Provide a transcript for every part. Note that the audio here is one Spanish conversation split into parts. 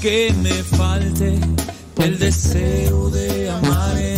que me falte el deseo de amarte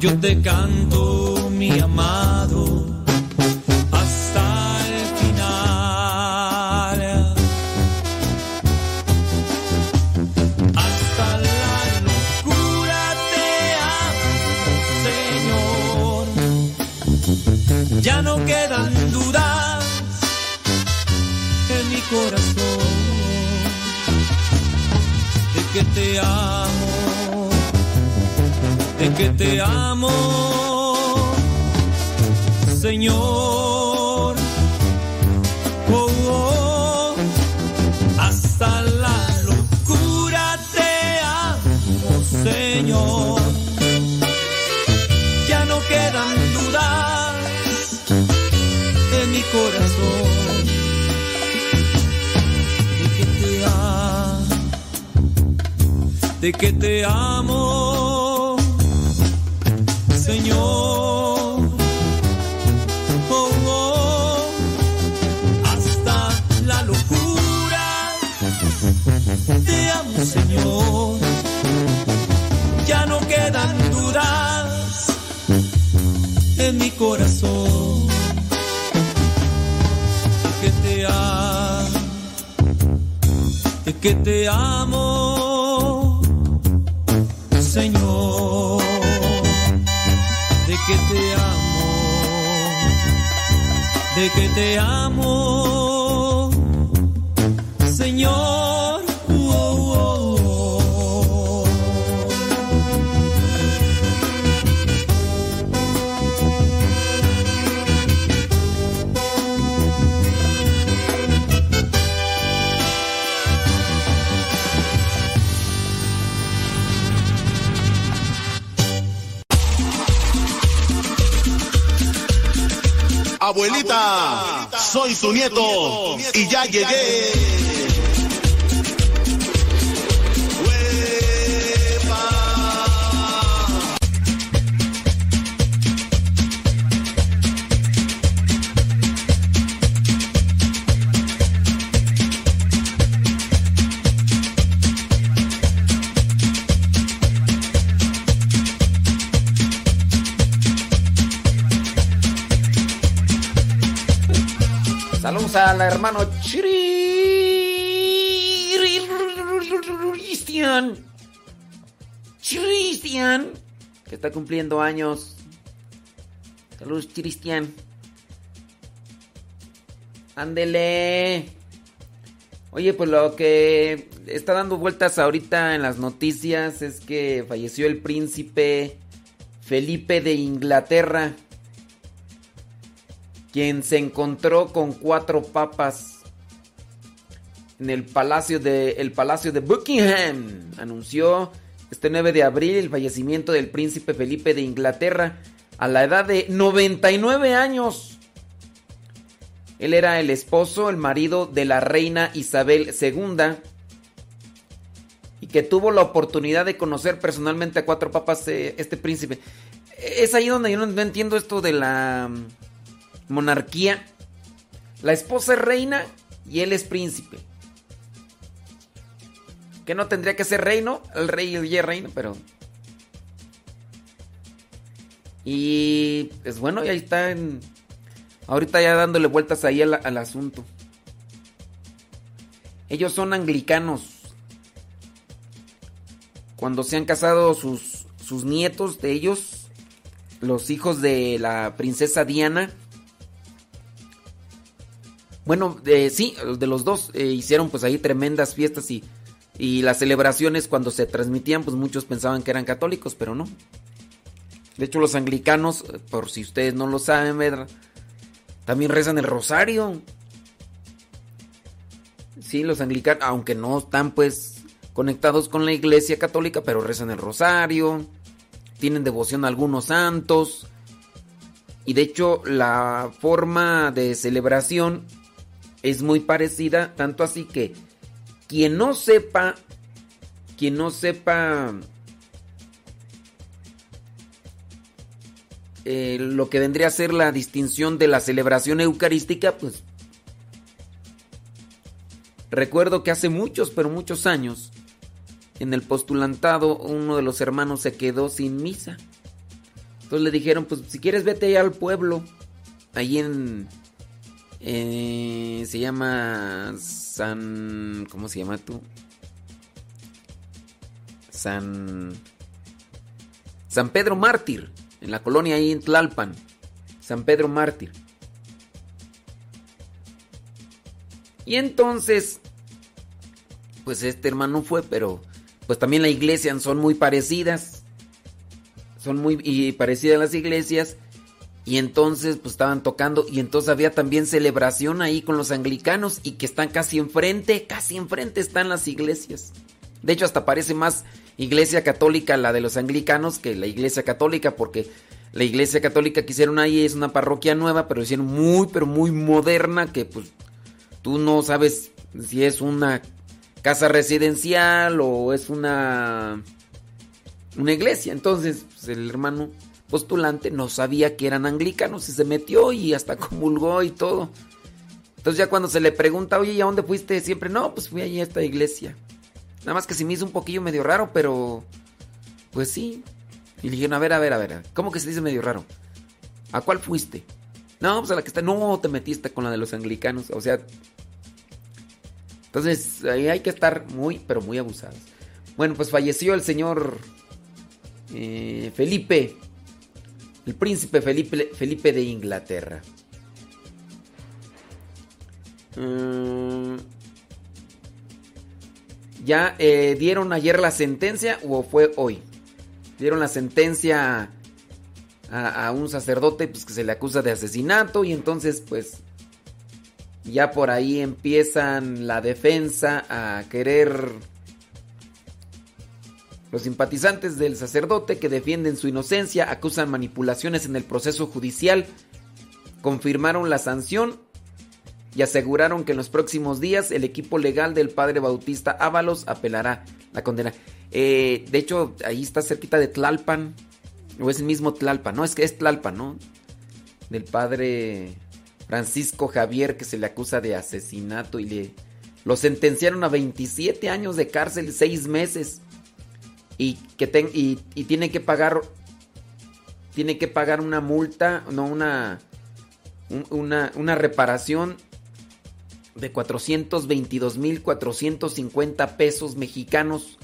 Yo te canto, mi amado. Hasta el final. Hasta la locura te amo, Señor. Ya no quedan dudas en mi corazón de que te amo, que te amo, Señor. Oh, oh. Hasta la locura te amo, Señor. Ya no quedan dudas en mi corazón de que te amo, que te amo, Señor, de que te amo, de que te amo, Abuelita, soy tu nieto y ya llegué. Al hermano Cristian. Cristian. Que está cumpliendo años. Saludos, Cristian. Ándele. Oye, pues lo que está dando vueltas ahorita en las noticias es que falleció el príncipe Felipe de Inglaterra, quien se encontró con cuatro papas en el palacio de, el palacio de Buckingham. Anunció este 9 de abril el fallecimiento del príncipe Felipe de Inglaterra a la edad de 99 años. Él era el esposo, el marido de la reina Isabel II y que tuvo la oportunidad de conocer personalmente a cuatro papas eh, este príncipe. Es ahí donde yo no entiendo esto de la monarquía. La esposa es reina y él es príncipe. Que no tendría que ser reino, el rey y el reino, pero... Y es pues bueno, y ahí está en Ahorita ya dándole vueltas ahí al, asunto. Ellos son anglicanos. Cuando se han casado sus, sus nietos de ellos, los hijos de la princesa Diana, bueno, sí, de los dos eh, hicieron pues ahí tremendas fiestas y, y las celebraciones cuando se transmitían pues muchos pensaban que eran católicos, pero no. De hecho los anglicanos, por si ustedes no lo saben. También rezan el rosario. Sí, los anglicanos, aunque no están pues conectados con la iglesia católica, pero rezan el rosario. Tienen devoción a algunos santos. Y de hecho la forma de celebración es muy parecida, tanto así que quien no sepa, quien no sepa Eh, lo que vendría a ser la distinción de la celebración eucarística, pues recuerdo que hace muchos, pero muchos años, en el postulantado uno de los hermanos se quedó sin misa. Entonces le dijeron, pues si quieres vete allá al pueblo, ahí en... Eh, se llama San... ¿Cómo se llama tú? San... San Pedro Mártir en la colonia ahí en Tlalpan, San Pedro Mártir. Y entonces, pues este hermano fue, pero pues también la iglesia son muy parecidas. Son muy y parecidas las iglesias. Y entonces pues estaban tocando y entonces había también celebración ahí con los anglicanos y que están casi enfrente, casi enfrente están las iglesias. De hecho hasta parece más iglesia católica, la de los anglicanos, que la iglesia católica, porque la iglesia católica que hicieron ahí es una parroquia nueva, pero hicieron muy, pero muy moderna, que pues tú no sabes si es una casa residencial o es una, una iglesia. Entonces pues, el hermano postulante no sabía que eran anglicanos y se metió y hasta comulgó y todo. Entonces ya cuando se le pregunta, oye, ¿y a dónde fuiste siempre? No, pues fui allí a esta iglesia. Nada más que se me hizo un poquillo medio raro, pero pues sí. Y le dijeron, a ver, a ver, a ver, ¿cómo que se dice medio raro? ¿A cuál fuiste? No, pues a la que está, no te metiste con la de los anglicanos, o sea... Entonces, ahí hay que estar muy, pero muy abusados. Bueno, pues falleció el señor eh, Felipe, el príncipe Felipe, Felipe de Inglaterra. Mm, ¿Ya eh, dieron ayer la sentencia o fue hoy? Dieron la sentencia a, un sacerdote pues, que se le acusa de asesinato y entonces pues ya por ahí empiezan la defensa a querer los simpatizantes del sacerdote que defienden su inocencia acusan manipulaciones en el proceso judicial, confirmaron la sanción y aseguraron que en los próximos días el equipo legal del padre Bautista Ábalos apelará la condena. Eh, de hecho, ahí está cerquita de Tlalpan, o es el mismo Tlalpan, no, es que es Tlalpan, ¿no? Del padre Francisco Javier que se le acusa de asesinato y le lo sentenciaron a 27 años de cárcel, 6 meses. Y que y, y tiene que pagar tiene que pagar una multa, no una una, una reparación de 422.450 pesos mexicanos,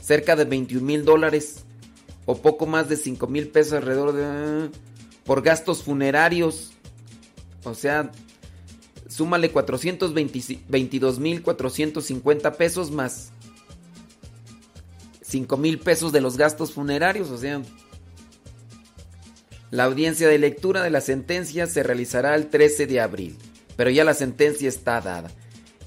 cerca de 21 mil dólares o poco más de 5 mil pesos alrededor de... por gastos funerarios. O sea, súmale 422.450 pesos más 5 mil pesos de los gastos funerarios. O sea, la audiencia de lectura de la sentencia se realizará el 13 de abril, pero ya la sentencia está dada.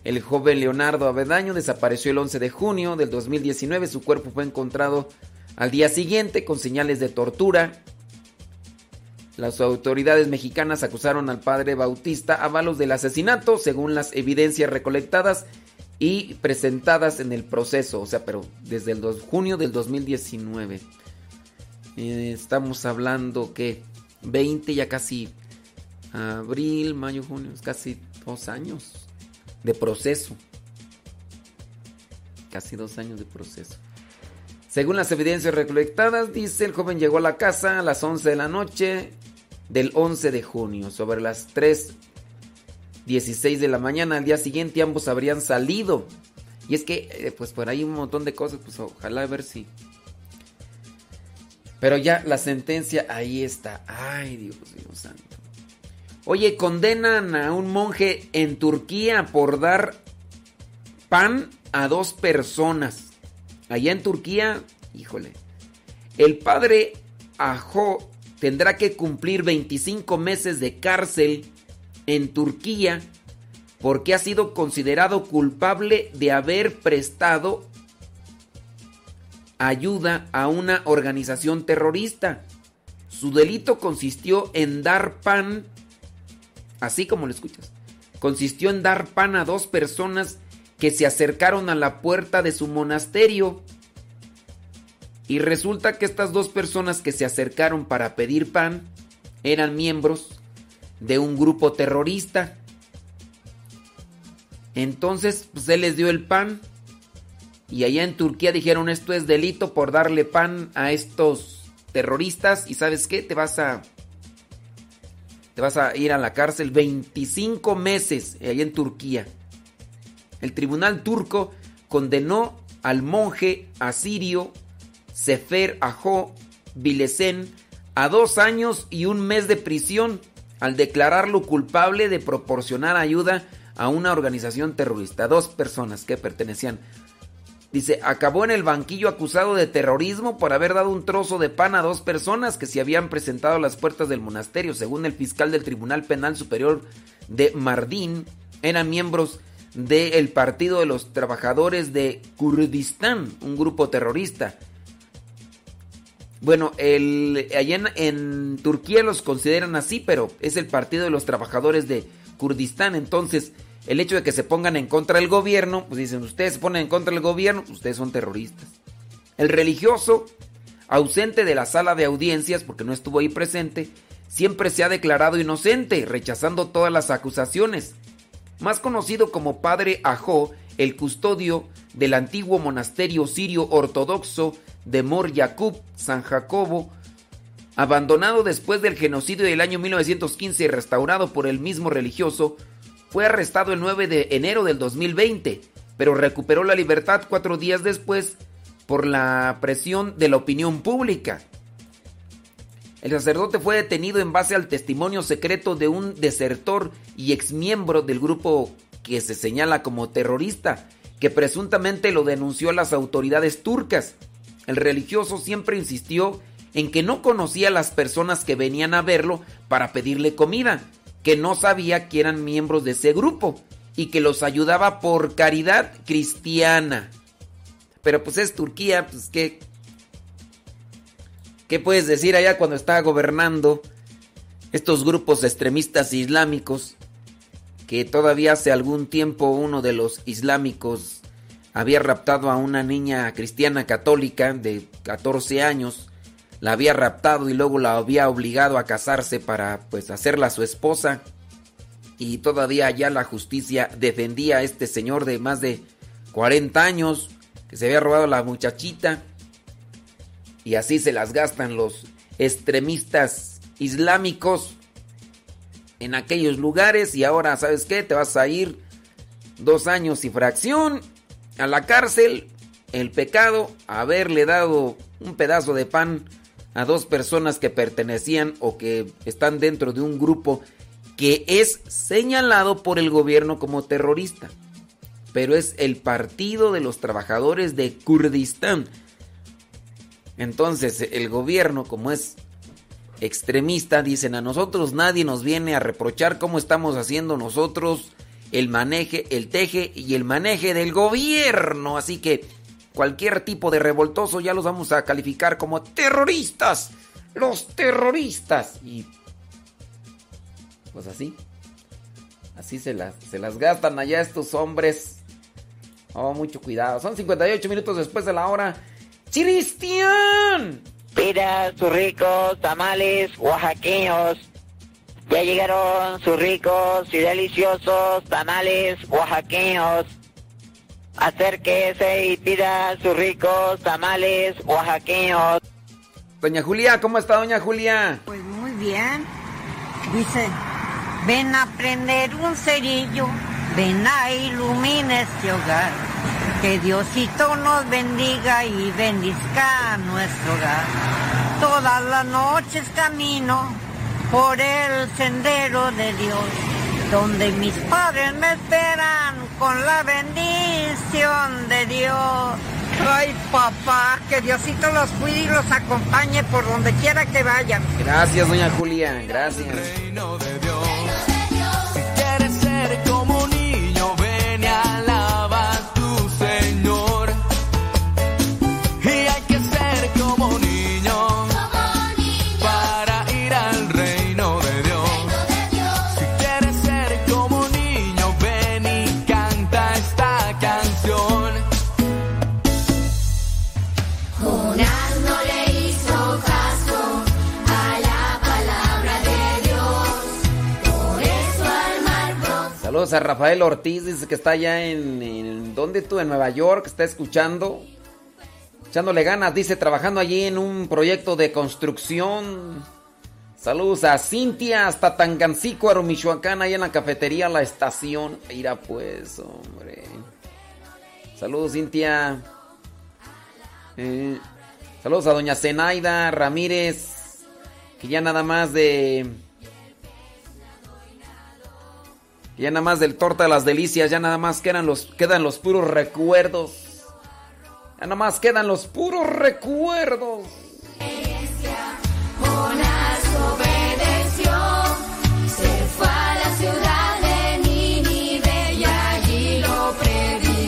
El joven Leonardo Avedaño desapareció el 11 de junio del 2019. Su cuerpo fue encontrado al día siguiente con señales de tortura. Las autoridades mexicanas acusaron al padre Bautista a balos del asesinato, según las evidencias recolectadas y presentadas en el proceso. O sea, pero desde el 2 junio del 2019. Eh, estamos hablando que 20, ya casi abril, mayo, junio, casi dos años de proceso. Casi dos años de proceso. Según las evidencias recolectadas, dice, el joven llegó a la casa a las 11 de la noche del 11 de junio. Sobre las 3.16 de la mañana al día siguiente ambos habrían salido. Y es que, eh, pues por ahí un montón de cosas, pues ojalá a ver si... Pero ya la sentencia ahí está. Ay, Dios, Dios santo. Oye, condenan a un monje en Turquía por dar pan a dos personas. Allá en Turquía, híjole, el padre Ajo tendrá que cumplir 25 meses de cárcel en Turquía porque ha sido considerado culpable de haber prestado ayuda a una organización terrorista. Su delito consistió en dar pan, así como lo escuchas, consistió en dar pan a dos personas que se acercaron a la puerta de su monasterio. Y resulta que estas dos personas que se acercaron para pedir pan eran miembros de un grupo terrorista. Entonces, pues él les dio el pan. Y allá en Turquía dijeron esto es delito por darle pan a estos terroristas. Y sabes qué, te vas a... Te vas a ir a la cárcel 25 meses allá en Turquía el tribunal turco condenó al monje asirio Sefer Ajo Bilesen a dos años y un mes de prisión al declararlo culpable de proporcionar ayuda a una organización terrorista. Dos personas que pertenecían. Dice, acabó en el banquillo acusado de terrorismo por haber dado un trozo de pan a dos personas que se habían presentado a las puertas del monasterio. Según el fiscal del Tribunal Penal Superior de Mardín, eran miembros del Partido de los Trabajadores de Kurdistán, un grupo terrorista. Bueno, el, allá en, Turquía los consideran así, pero es el Partido de los Trabajadores de Kurdistán. Entonces, el hecho de que se pongan en contra del gobierno, pues dicen, ustedes se ponen en contra del gobierno, ustedes son terroristas. El religioso, ausente de la sala de audiencias, porque no estuvo ahí presente, siempre se ha declarado inocente, rechazando todas las acusaciones más conocido como Padre Ajo, el custodio del antiguo monasterio sirio ortodoxo de Mor Yaqub, San Jacobo, abandonado después del genocidio del año 1915 y restaurado por el mismo religioso, fue arrestado el 9 de enero del 2020, pero recuperó la libertad cuatro días después por la presión de la opinión pública. El sacerdote fue detenido en base al testimonio secreto de un desertor y exmiembro del grupo que se señala como terrorista, que presuntamente lo denunció a las autoridades turcas. El religioso siempre insistió en que no conocía a las personas que venían a verlo para pedirle comida, que no sabía que eran miembros de ese grupo y que los ayudaba por caridad cristiana. Pero pues es Turquía, pues que ¿Qué puedes decir allá cuando estaba gobernando estos grupos extremistas islámicos? Que todavía hace algún tiempo uno de los islámicos había raptado a una niña cristiana católica de 14 años, la había raptado y luego la había obligado a casarse para pues hacerla su esposa. Y todavía allá la justicia defendía a este señor de más de 40 años que se había robado a la muchachita y así se las gastan los extremistas islámicos en aquellos lugares y ahora, ¿sabes qué? Te vas a ir dos años y fracción a la cárcel. El pecado, haberle dado un pedazo de pan a dos personas que pertenecían o que están dentro de un grupo que es señalado por el gobierno como terrorista. Pero es el Partido de los Trabajadores de Kurdistán. Entonces el gobierno, como es extremista, dicen a nosotros nadie nos viene a reprochar cómo estamos haciendo nosotros el maneje, el teje y el maneje del gobierno. Así que cualquier tipo de revoltoso ya los vamos a calificar como terroristas. Los terroristas. Y pues así. Así se las, se las gastan allá estos hombres. Oh, mucho cuidado. Son 58 minutos después de la hora. ¡Cristian! Pida sus ricos tamales oaxaqueños. Ya llegaron sus ricos y deliciosos tamales oaxaqueños. Acérquese y pida sus ricos tamales oaxaqueños. Doña Julia, ¿cómo está doña Julia? Pues muy bien. Dice, ven a prender un cerillo, ven a iluminar este hogar. Que Diosito nos bendiga y bendizca nuestro hogar. Todas las noches camino por el sendero de Dios, donde mis padres me esperan con la bendición de Dios. Ay, papá, que Diosito los cuide y los acompañe por donde quiera que vayan. Gracias, doña Julia, gracias. Rafael Ortiz, dice que está allá en, ¿dónde tú? En Nueva York, está escuchando, echándole ganas, dice, trabajando allí en un proyecto de construcción. Saludos a Cintia hasta Tangancícuaro, Michoacán, ahí en la cafetería La Estación. Irá pues, hombre. Saludos, Cintia. Eh, saludos a doña Zenaida Ramírez, que ya nada más de Ya nada más del torta de las delicias, ya nada más quedan los, quedan los puros recuerdos. Ya nada más quedan los puros recuerdos.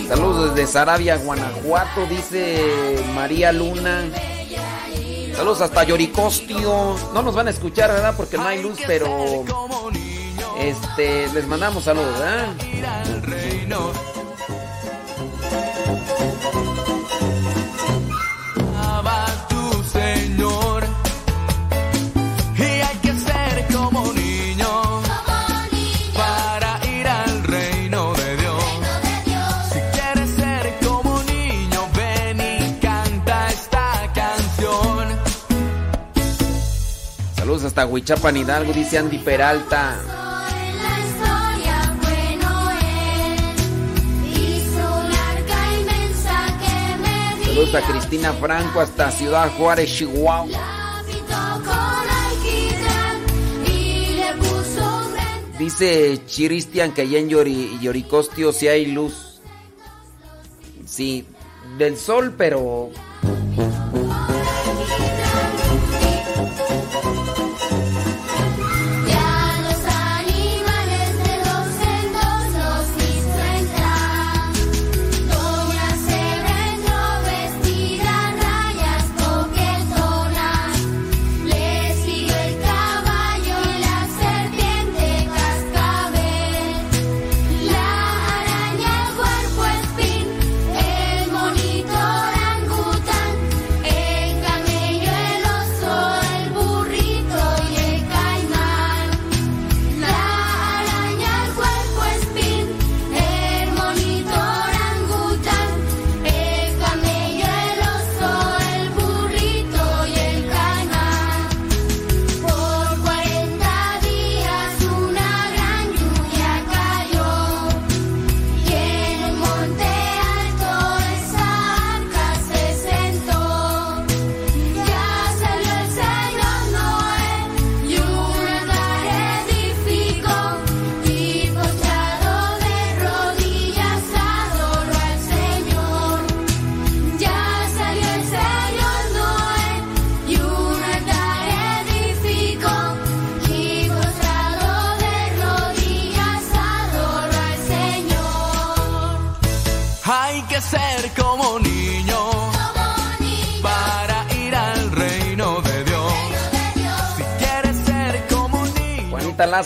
Saludos desde Sarabia, Guanajuato, dice María Luna. Saludos hasta Yoricostio. No nos van a escuchar, ¿verdad? Porque no hay luz, pero este, les mandamos saludos, ¿eh? tu Señor. Y hay que ser como niño. Para ir al reino de Dios. Si quieres ser como niño, ven y canta esta canción. Saludos hasta Huichapan Hidalgo, dice Andy Peralta. Cristina Franco hasta Ciudad Juárez, Chihuahua. Dice Chiristian que allá en Yoricostio sí hay luz. Sí, del sol, pero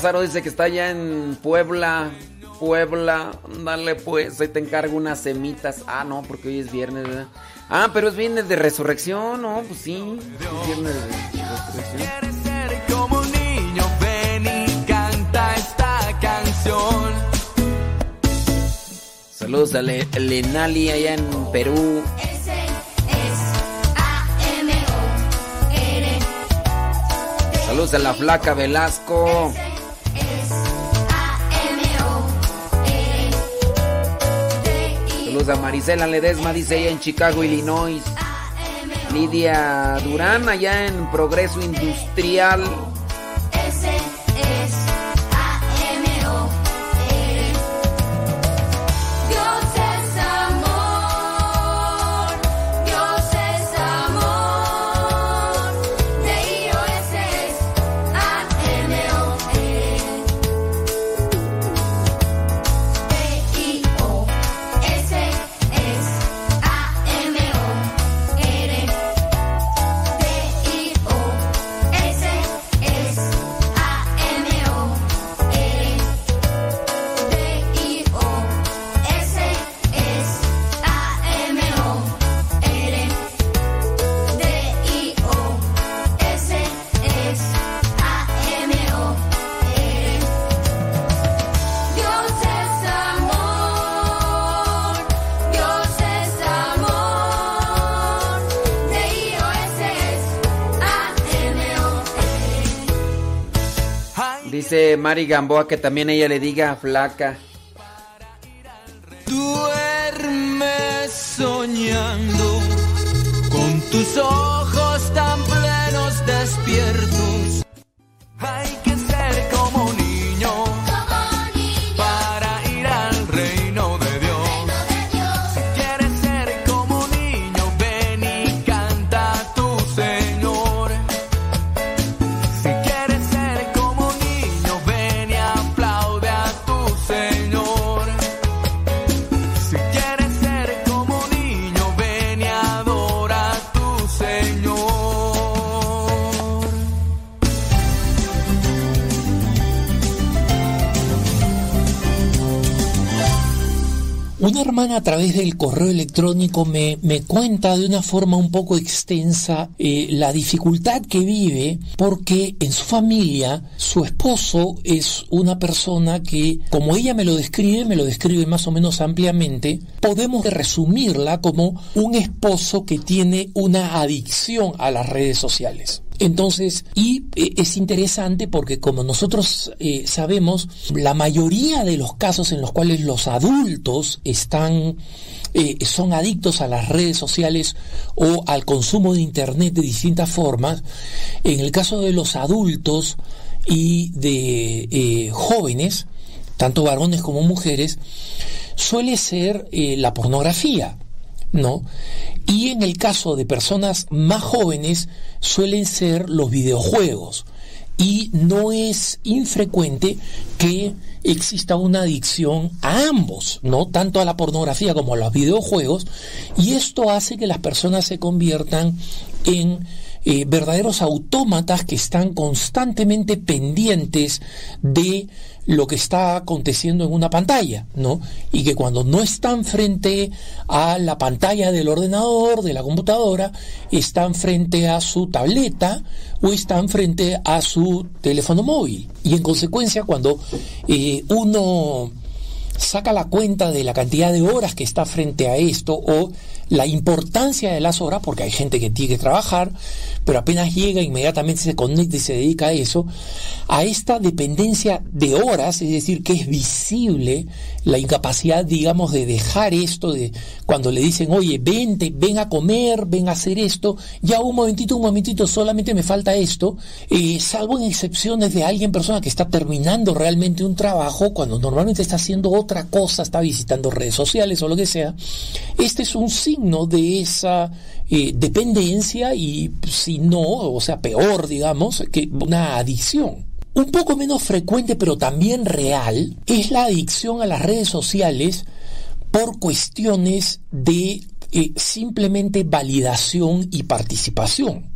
Lázaro dice que está allá en Puebla. Puebla, dale pues, ahí te encargo unas semitas. Ah, no, porque hoy es viernes, ¿verdad? Ah, pero es viernes de resurrección, ¿no? Pues sí, es viernes de resurrección. Quieres ser como un niño, ven y canta esta canción. Saludos a Le- Lenali allá en Perú. Saludos a la flaca Velasco. A Marisela Ledesma, dice ella en Chicago, Illinois. Lidia Durán allá en Progreso Industrial. Mari Gamboa que también ella le diga flaca. Duerme soñando con tus ojos tan plenos despiertos. Una hermana a través del correo electrónico me, me cuenta de una forma un poco extensa eh, la dificultad que vive porque en su familia su esposo es una persona que, como ella me lo describe, me lo describe más o menos ampliamente, podemos resumirla como un esposo que tiene una adicción a las redes sociales. Entonces, y eh, es interesante porque como nosotros eh, sabemos, la mayoría de los casos en los cuales los adultos están, eh, son adictos a las redes sociales o al consumo de Internet de distintas formas, en el caso de los adultos y de eh, jóvenes, tanto varones como mujeres, suele ser la pornografía. ¿No? Y en el caso de personas más jóvenes suelen ser los videojuegos. Y no es infrecuente que exista una adicción a ambos, ¿no? Tanto a la pornografía como a los videojuegos. Y esto hace que las personas se conviertan en eh, verdaderos autómatas que están constantemente pendientes de lo que está aconteciendo en una pantalla, ¿no? Y que cuando no están frente a la pantalla del ordenador, de la computadora, están frente a su tableta o están frente a su teléfono móvil. Y en consecuencia, cuando eh, uno saca la cuenta de la cantidad de horas que está frente a esto o la importancia de las horas, porque hay gente que tiene que trabajar, pero apenas llega, inmediatamente se conecta y se dedica a eso, a esta dependencia de horas, es decir, que es visible la incapacidad, digamos, de dejar esto, de cuando le dicen, oye, vente, ven a comer, ven a hacer esto, ya un momentito, un momentito, solamente me falta esto, eh, salvo en excepciones de alguien, persona que está terminando realmente un trabajo, cuando normalmente está haciendo otra cosa, está visitando redes sociales o lo que sea, este es un signo de esa eh, dependencia y si no, o sea, peor, digamos, que una adicción. Un poco menos frecuente, pero también real, es la adicción a las redes sociales por cuestiones de eh, simplemente validación y participación.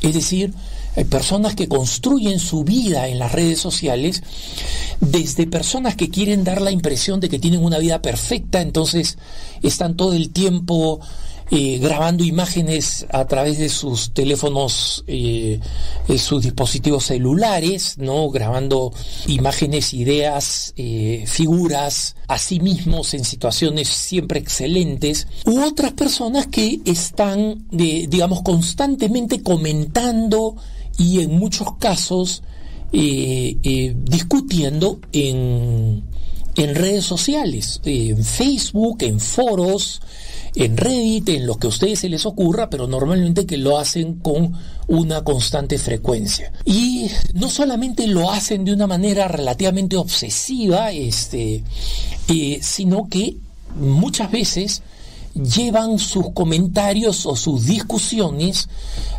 Es decir, hay personas que construyen su vida en las redes sociales desde personas que quieren dar la impresión de que tienen una vida perfecta, entonces están todo el tiempo eh, grabando imágenes a través de sus teléfonos, eh, eh, sus dispositivos celulares, ¿no? Grabando imágenes, ideas, eh, figuras, a sí mismos en situaciones siempre excelentes, u otras personas que están, eh, digamos, constantemente comentando y en muchos casos eh, eh, discutiendo en, en redes sociales, en Facebook, en foros, en Reddit, en lo que a ustedes se les ocurra, pero normalmente que lo hacen con una constante frecuencia. Y no solamente lo hacen de una manera relativamente obsesiva, este, eh, sino que muchas veces llevan sus comentarios o sus discusiones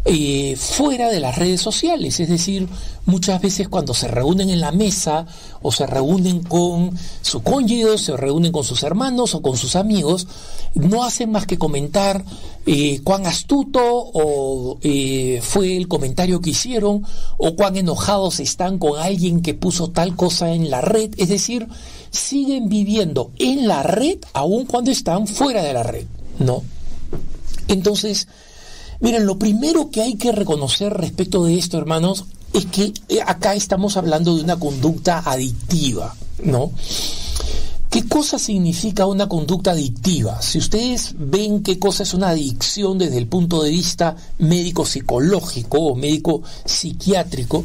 eh, fuera de las redes sociales, es decir, muchas veces cuando se reúnen en la mesa o se reúnen con su cónyuge, se reúnen con sus hermanos o con sus amigos, no hacen más que comentar eh, cuán astuto o eh, fue el comentario que hicieron o cuán enojados están con alguien que puso tal cosa en la red, es decir, siguen viviendo en la red aun cuando están fuera de la red, ¿no? Entonces, miren, lo primero que hay que reconocer respecto de esto, hermanos, es que eh, acá estamos hablando de una conducta adictiva, ¿no? ¿Qué cosa significa una conducta adictiva? Si ustedes ven qué cosa es una adicción desde el punto de vista médico-psicológico o médico-psiquiátrico,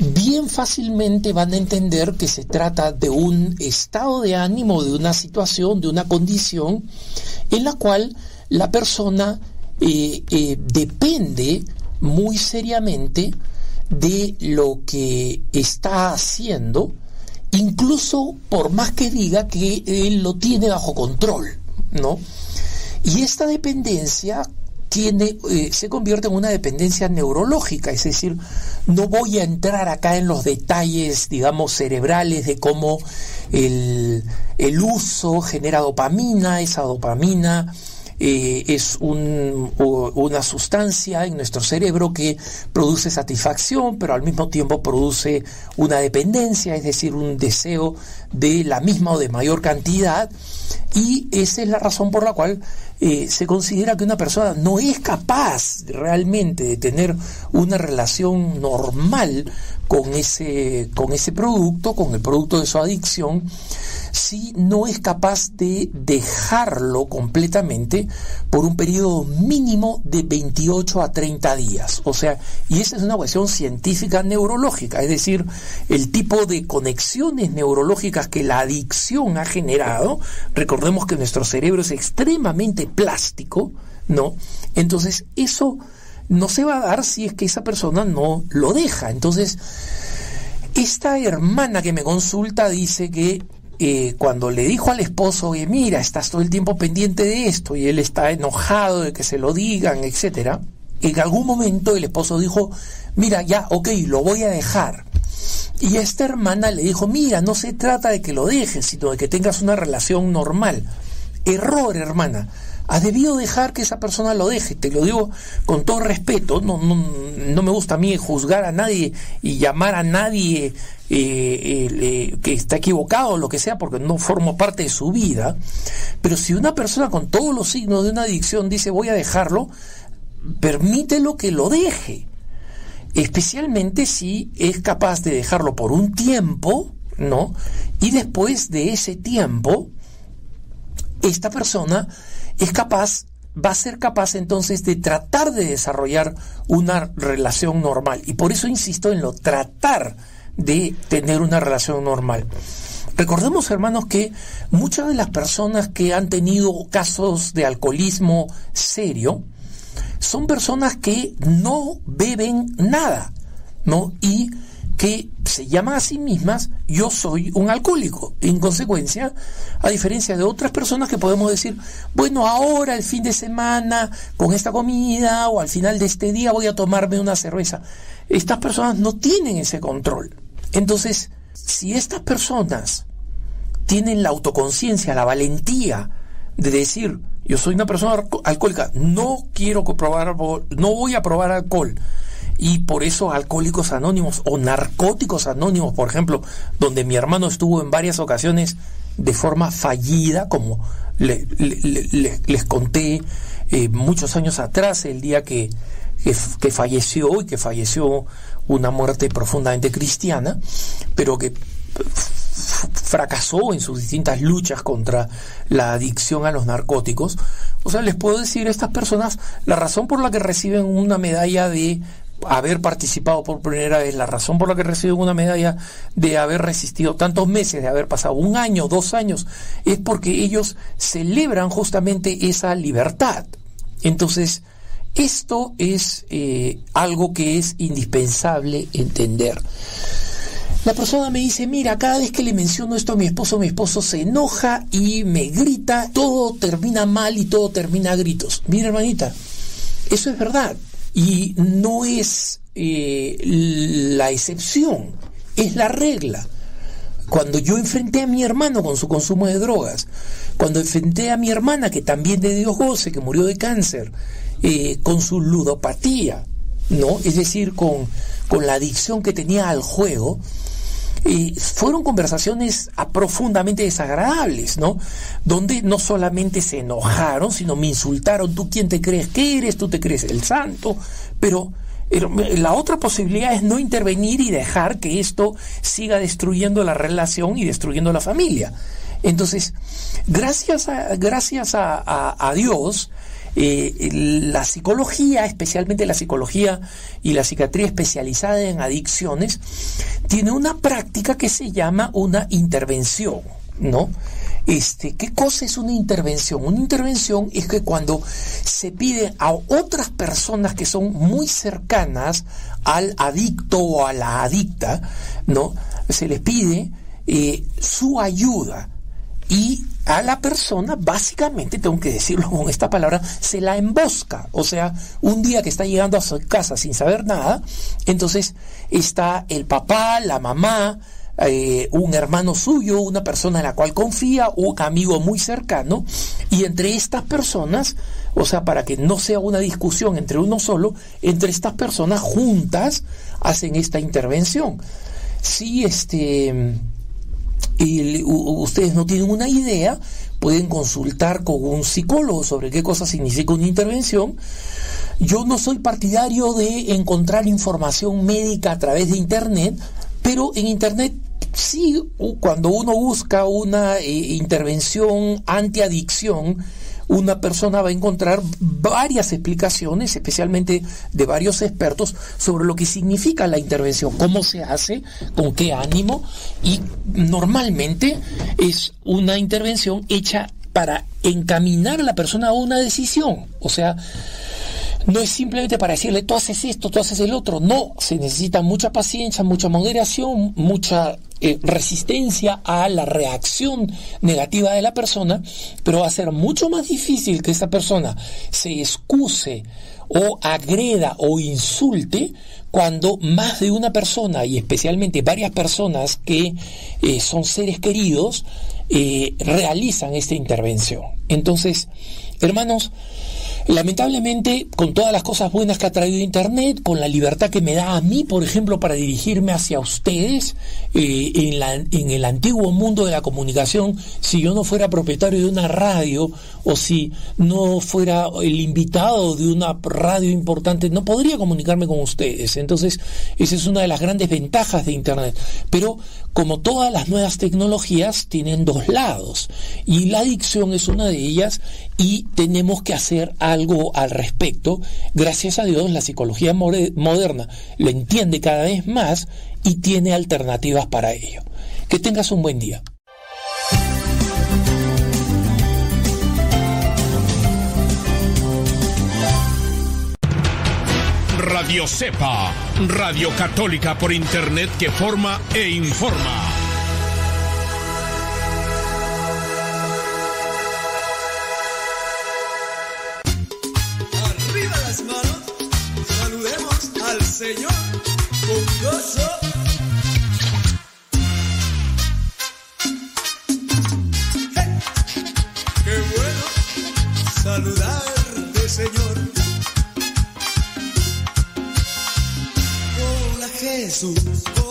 bien fácilmente van a entender que se trata de un estado de ánimo, de una situación, de una condición en la cual la persona eh, eh, depende muy seriamente de lo que está haciendo, incluso por más que diga que él lo tiene bajo control, ¿no? Y esta dependencia eh, se convierte en una dependencia neurológica, es decir, no voy a entrar acá en los detalles, digamos, cerebrales de cómo el uso genera dopamina, esa dopamina eh, es un, una sustancia en nuestro cerebro que produce satisfacción, pero al mismo tiempo produce una dependencia, es decir, un deseo de la misma o de mayor cantidad, y esa es la razón por la cual eh, se considera que una persona no es capaz realmente de tener una relación normal con ese, con ese producto, con el producto de su adicción, si no es capaz de dejarlo completamente por un periodo mínimo de 28 a 30 días. O sea, y esa es una cuestión científica neurológica, es decir, el tipo de conexiones neurológicas que la adicción ha generado. Recordemos que nuestro cerebro es extremadamente plástico, ¿no? Entonces, eso no se va a dar si es que esa persona no lo deja. Entonces, esta hermana que me consulta dice que eh, cuando le dijo al esposo, oye, mira, estás todo el tiempo pendiente de esto y él está enojado de que se lo digan, etcétera, en algún momento el esposo dijo, mira, ya, ok, lo voy a dejar. Y esta hermana le dijo, mira, no se trata de que lo dejes, sino de que tengas una relación normal. Error, hermana. Has debido dejar que esa persona lo deje. Te lo digo con todo respeto. No, no, no me gusta a mí juzgar a nadie y llamar a nadie eh, eh, eh, que está equivocado o lo que sea, porque no formo parte de su vida. Pero si una persona con todos los signos de una adicción dice voy a dejarlo, permítelo que lo deje especialmente si es capaz de dejarlo por un tiempo, ¿no? Y después de ese tiempo, esta persona es capaz, va a ser capaz entonces de tratar de desarrollar una relación normal. Y por eso insisto en lo tratar de tener una relación normal. Recordemos, hermanos, que muchas de las personas que han tenido casos de alcoholismo serio, son personas que no beben nada, ¿no? Y que se llaman a sí mismas yo soy un alcohólico. En consecuencia, a diferencia de otras personas que podemos decir, bueno, ahora el fin de semana con esta comida o al final de este día voy a tomarme una cerveza. Estas personas no tienen ese control. Entonces, si estas personas tienen la autoconciencia, la valentía de decir, yo soy una persona alco- alcohólica, no quiero probar, no voy a probar alcohol. Y por eso Alcohólicos Anónimos o Narcóticos Anónimos, por ejemplo, donde mi hermano estuvo en varias ocasiones de forma fallida, como le- le- le- le- les conté eh, muchos años atrás, el día que, que, que falleció y que falleció una muerte profundamente cristiana, pero que fracasó en sus distintas luchas contra la adicción a los narcóticos. O sea, les puedo decir a estas personas la razón por la que reciben una medalla de haber participado por primera vez, la razón por la que reciben una medalla de haber resistido tantos meses, de haber pasado un año, dos años, es porque ellos celebran justamente esa libertad. Entonces, esto es eh, algo que es indispensable entender. La persona me dice, mira, cada vez que le menciono esto a mi esposo, mi esposo se enoja y me grita, todo termina mal y todo termina a gritos. Mira, hermanita, eso es verdad. Y no es eh, la excepción, es la regla. Cuando yo enfrenté a mi hermano con su consumo de drogas, cuando enfrenté a mi hermana, que también de Dios goce, que murió de cáncer, eh, con su ludopatía, ¿no? Es decir, con, con la adicción que tenía al juego, eh, fueron conversaciones profundamente desagradables, ¿no? Donde no solamente se enojaron, sino me insultaron, tú quién te crees que eres, tú te crees el santo, pero eh, la otra posibilidad es no intervenir y dejar que esto siga destruyendo la relación y destruyendo la familia. Entonces, gracias a, gracias a Dios, eh, la psicología, especialmente la psicología y la psiquiatría especializada en adicciones, tiene una práctica que se llama una intervención, ¿no? Este, ¿qué cosa es una intervención? Una intervención es que cuando se pide a otras personas que son muy cercanas al adicto o a la adicta, ¿no? Se les pide eh, su ayuda y a la persona, básicamente, tengo que decirlo con esta palabra, se la embosca. O sea, un día que está llegando a su casa sin saber nada, entonces está el papá, la mamá, eh, un hermano suyo, una persona en la cual confía, un amigo muy cercano, y entre estas personas, o sea, para que no sea una discusión entre uno solo, entre estas personas juntas hacen esta intervención. Sí, este y ustedes no tienen una idea, pueden consultar con un psicólogo sobre qué cosa significa una intervención. Yo no soy partidario de encontrar información médica a través de Internet, pero en Internet sí, cuando uno busca una eh, intervención antiadicción, una persona va a encontrar varias explicaciones, especialmente de varios expertos, sobre lo que significa la intervención, cómo se hace, con qué ánimo, y normalmente es una intervención hecha para encaminar a la persona a una decisión. O sea, no es simplemente para decirle tú haces esto, tú haces el otro. No, se necesita mucha paciencia, mucha moderación, mucha eh, resistencia a la reacción negativa de la persona, pero va a ser mucho más difícil que esta persona se excuse o agreda o insulte cuando más de una persona y especialmente varias personas que eh, son seres queridos eh, realizan esta intervención. Entonces, hermanos, Lamentablemente, con todas las cosas buenas que ha traído Internet, con la libertad que me da a mí, por ejemplo, para dirigirme hacia ustedes, eh, en, la- en el antiguo mundo de la comunicación, si yo no fuera propietario de una radio o si no fuera el invitado de una radio importante, no podría comunicarme con ustedes. Entonces, esa es una de las grandes ventajas de Internet. Pero, como todas las nuevas tecnologías, tienen dos lados. Y la adicción es una de ellas y tenemos que hacer algo al respecto. Gracias a Dios, la psicología moderna lo entiende cada vez más y tiene alternativas para ello. Que tengas un buen día. Radio Cepa, Radio Católica por Internet que forma e informa. Arriba las manos, saludemos al Señor con gozo. saludarte, Señor. Jesús.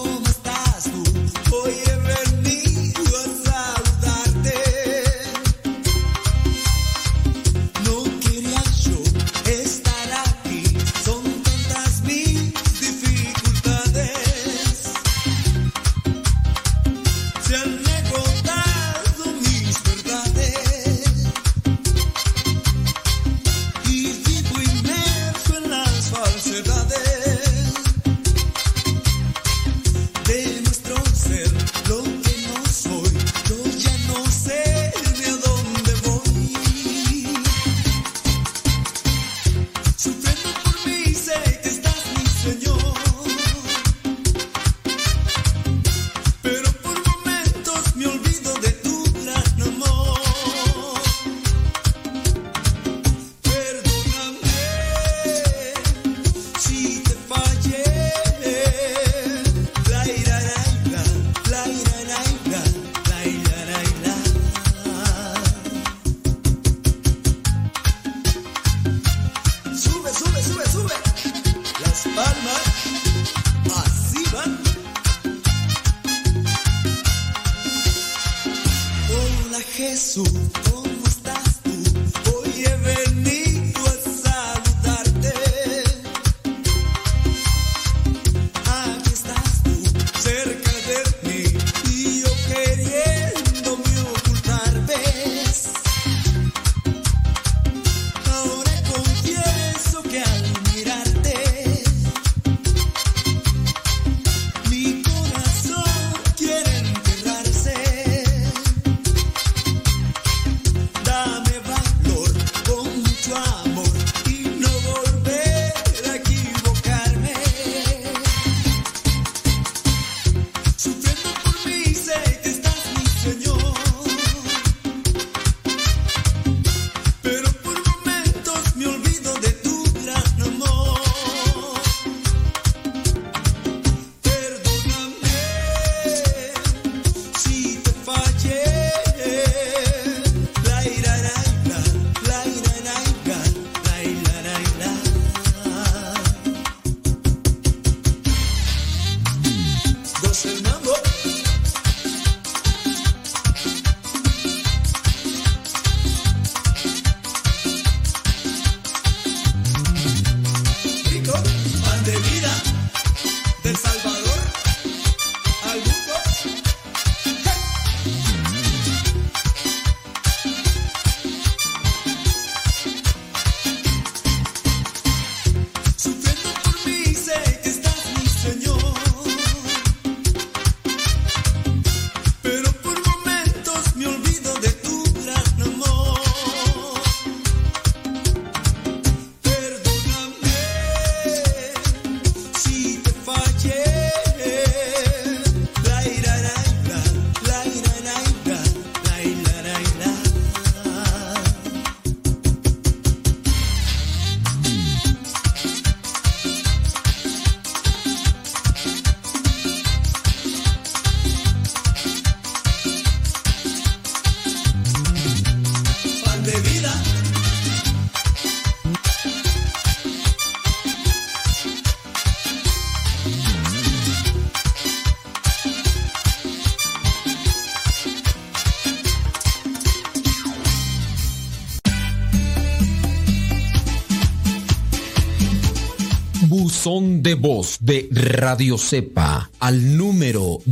voz de Radio Cepa al número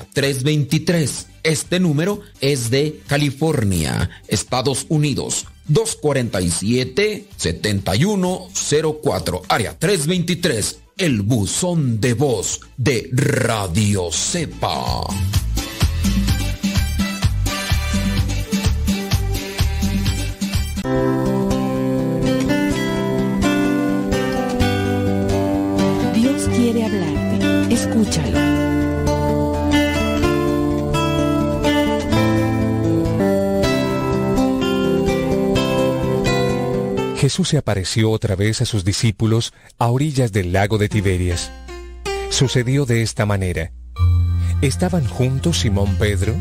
323. Este número es de California, Estados Unidos. 247-7104, área 323, el buzón de voz de Radio Cepa. Dios quiere hablarte, escúchalo. Jesús se apareció otra vez a sus discípulos a orillas del lago de Tiberias. Sucedió de esta manera. Estaban juntos Simón Pedro,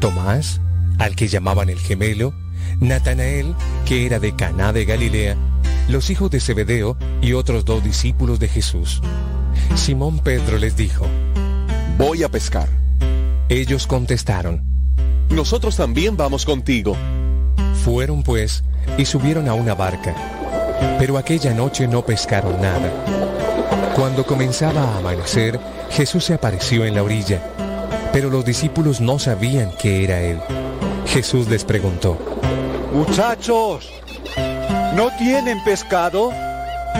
Tomás, al que llamaban el gemelo, Natanael, que era de Caná de Galilea, los hijos de Zebedeo y otros dos discípulos de Jesús. Simón Pedro les dijo, Voy a pescar. Ellos contestaron, Nosotros también vamos contigo. Fueron pues y subieron a una barca, pero aquella noche no pescaron nada. Cuando comenzaba a amanecer, Jesús se apareció en la orilla, pero los discípulos no sabían que era Él. Jesús les preguntó, Muchachos, ¿no tienen pescado?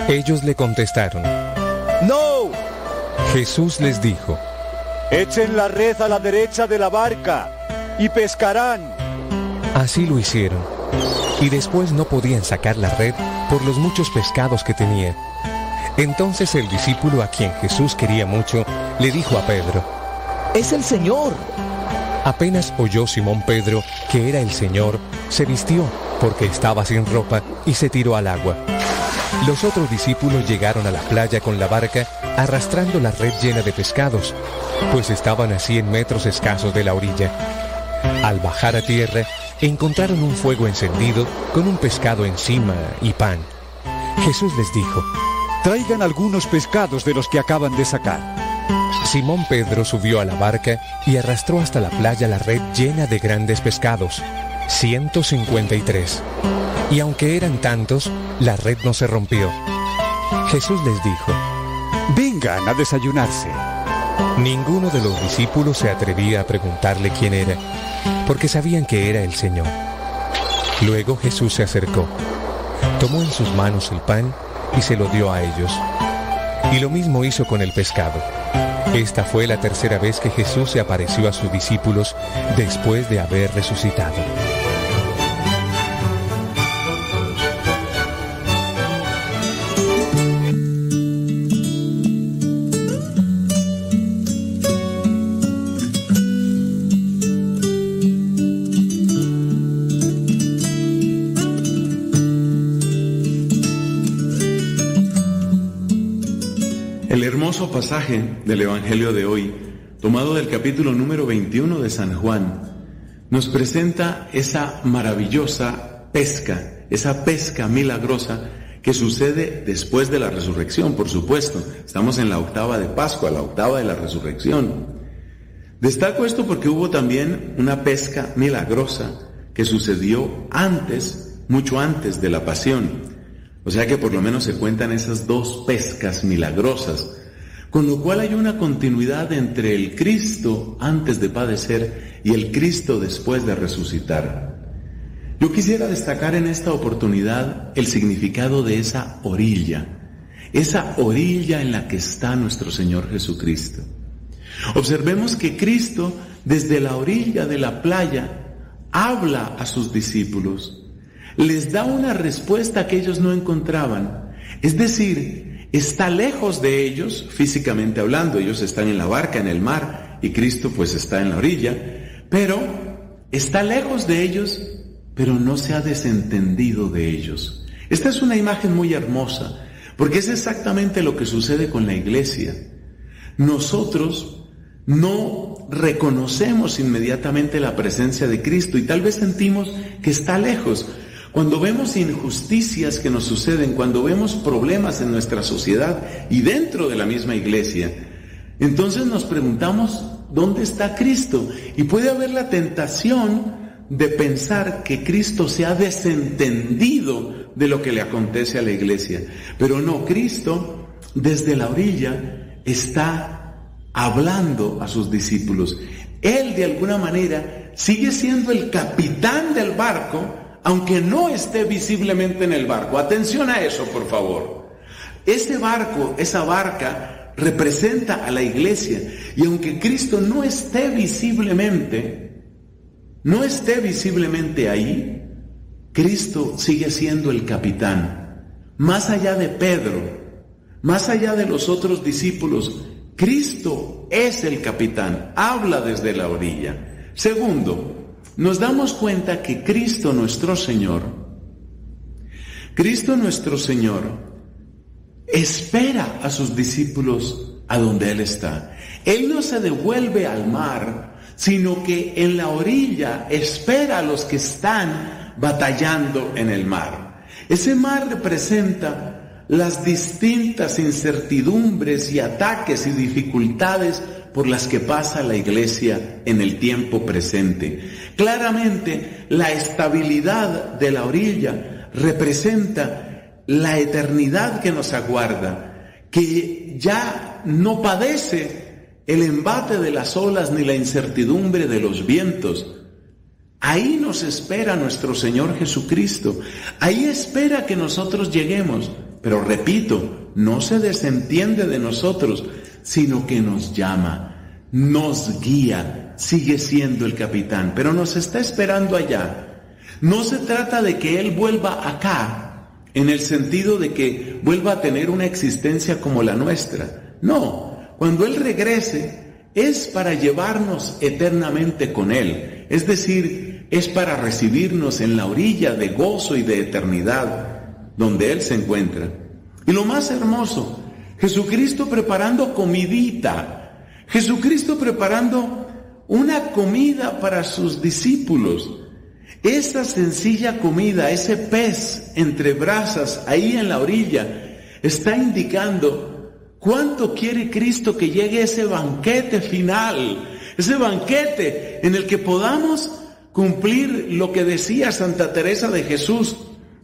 Ellos le contestaron, No. Jesús les dijo, Echen la red a la derecha de la barca y pescarán. Así lo hicieron. Y después no podían sacar la red por los muchos pescados que tenía. Entonces el discípulo a quien Jesús quería mucho le dijo a Pedro, Es el Señor. Apenas oyó Simón Pedro que era el Señor, se vistió porque estaba sin ropa y se tiró al agua. Los otros discípulos llegaron a la playa con la barca arrastrando la red llena de pescados, pues estaban a 100 metros escasos de la orilla. Al bajar a tierra, encontraron un fuego encendido con un pescado encima y pan. Jesús les dijo, Traigan algunos pescados de los que acaban de sacar. Simón Pedro subió a la barca y arrastró hasta la playa la red llena de grandes pescados, 153. Y aunque eran tantos, la red no se rompió. Jesús les dijo, Vengan a desayunarse. Ninguno de los discípulos se atrevía a preguntarle quién era, porque sabían que era el Señor. Luego Jesús se acercó, tomó en sus manos el pan y se lo dio a ellos. Y lo mismo hizo con el pescado. Esta fue la tercera vez que Jesús se apareció a sus discípulos después de haber resucitado. Pasaje del Evangelio de hoy, tomado del capítulo número 21 de San Juan, nos presenta esa maravillosa pesca, esa pesca milagrosa que sucede después de la resurrección, por supuesto. Estamos en la octava de Pascua, la octava de la resurrección. Destaco esto porque hubo también una pesca milagrosa que sucedió antes, mucho antes de la pasión. O sea que por lo menos se cuentan esas dos pescas milagrosas, con lo cual hay una continuidad entre el Cristo antes de padecer y el Cristo después de resucitar. Yo quisiera destacar en esta oportunidad el significado de esa orilla, esa orilla en la que está nuestro Señor Jesucristo. Observemos que Cristo desde la orilla de la playa habla a sus discípulos, les da una respuesta que ellos no encontraban. Es decir, está lejos de ellos, físicamente hablando, ellos están en la barca, en el mar, y Cristo pues está en la orilla, pero está lejos de ellos, pero no se ha desentendido de ellos. Esta es una imagen muy hermosa, porque es exactamente lo que sucede con la iglesia. Nosotros no reconocemos inmediatamente la presencia de Cristo y tal vez sentimos que está lejos. Cuando vemos injusticias que nos suceden, cuando vemos problemas en nuestra sociedad y dentro de la misma iglesia, entonces nos preguntamos, ¿dónde está Cristo? Y puede haber la tentación de pensar que Cristo se ha desentendido de lo que le acontece a la iglesia. Pero no, Cristo desde la orilla está hablando a sus discípulos. Él de alguna manera sigue siendo el capitán del barco, aunque no esté visiblemente en el barco. Atención a eso, por favor. Ese barco, esa barca, representa a la iglesia. Y aunque Cristo no esté visiblemente, no esté visiblemente ahí, Cristo sigue siendo el capitán. Más allá de Pedro, más allá de los otros discípulos, Cristo es el capitán, habla desde la orilla. Segundo, nos damos cuenta que Cristo nuestro Señor Cristo nuestro Señor espera a sus discípulos a donde Él está. Él no se devuelve al mar, sino que en la orilla espera a los que están batallando en el mar. Ese mar representa las distintas incertidumbres y ataques y dificultades por las que pasa la iglesia en el tiempo presente. Claramente, la estabilidad de la orilla representa la eternidad que nos aguarda, que ya no padece el embate de las olas ni la incertidumbre de los vientos. Ahí nos espera nuestro Señor Jesucristo. Ahí espera que nosotros lleguemos. Pero repito, no se desentiende de nosotros, sino que nos llama, nos guía, sigue siendo el capitán, pero nos está esperando allá. No se trata de que Él vuelva acá, en el sentido de que vuelva a tener una existencia como la nuestra. No, cuando Él regrese es para llevarnos eternamente con Él, es decir, es para recibirnos en la orilla de gozo y de eternidad donde Él se encuentra. Y lo más hermoso, Jesucristo preparando comidita, Jesucristo preparando una comida para sus discípulos. Esa sencilla comida, ese pez entre brasas ahí en la orilla, está indicando cuánto quiere Cristo que llegue ese banquete final, ese banquete en el que podamos cumplir lo que decía Santa Teresa de Jesús,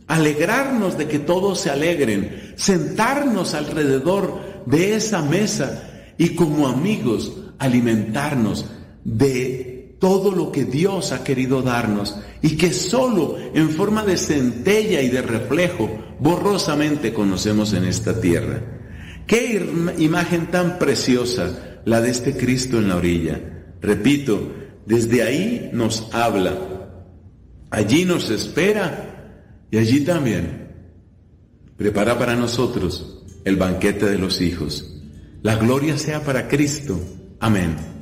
alegrarnos de que todos se alegren, sentarnos alrededor de esa mesa y como amigos alimentarnos de todo lo que Dios ha querido darnos y que solo en forma de centella y de reflejo borrosamente conocemos en esta tierra. Qué imagen tan preciosa la de este Cristo en la orilla. Repito, desde ahí nos habla, allí nos espera y allí también prepara para nosotros el banquete de los hijos. La gloria sea para Cristo. Amén.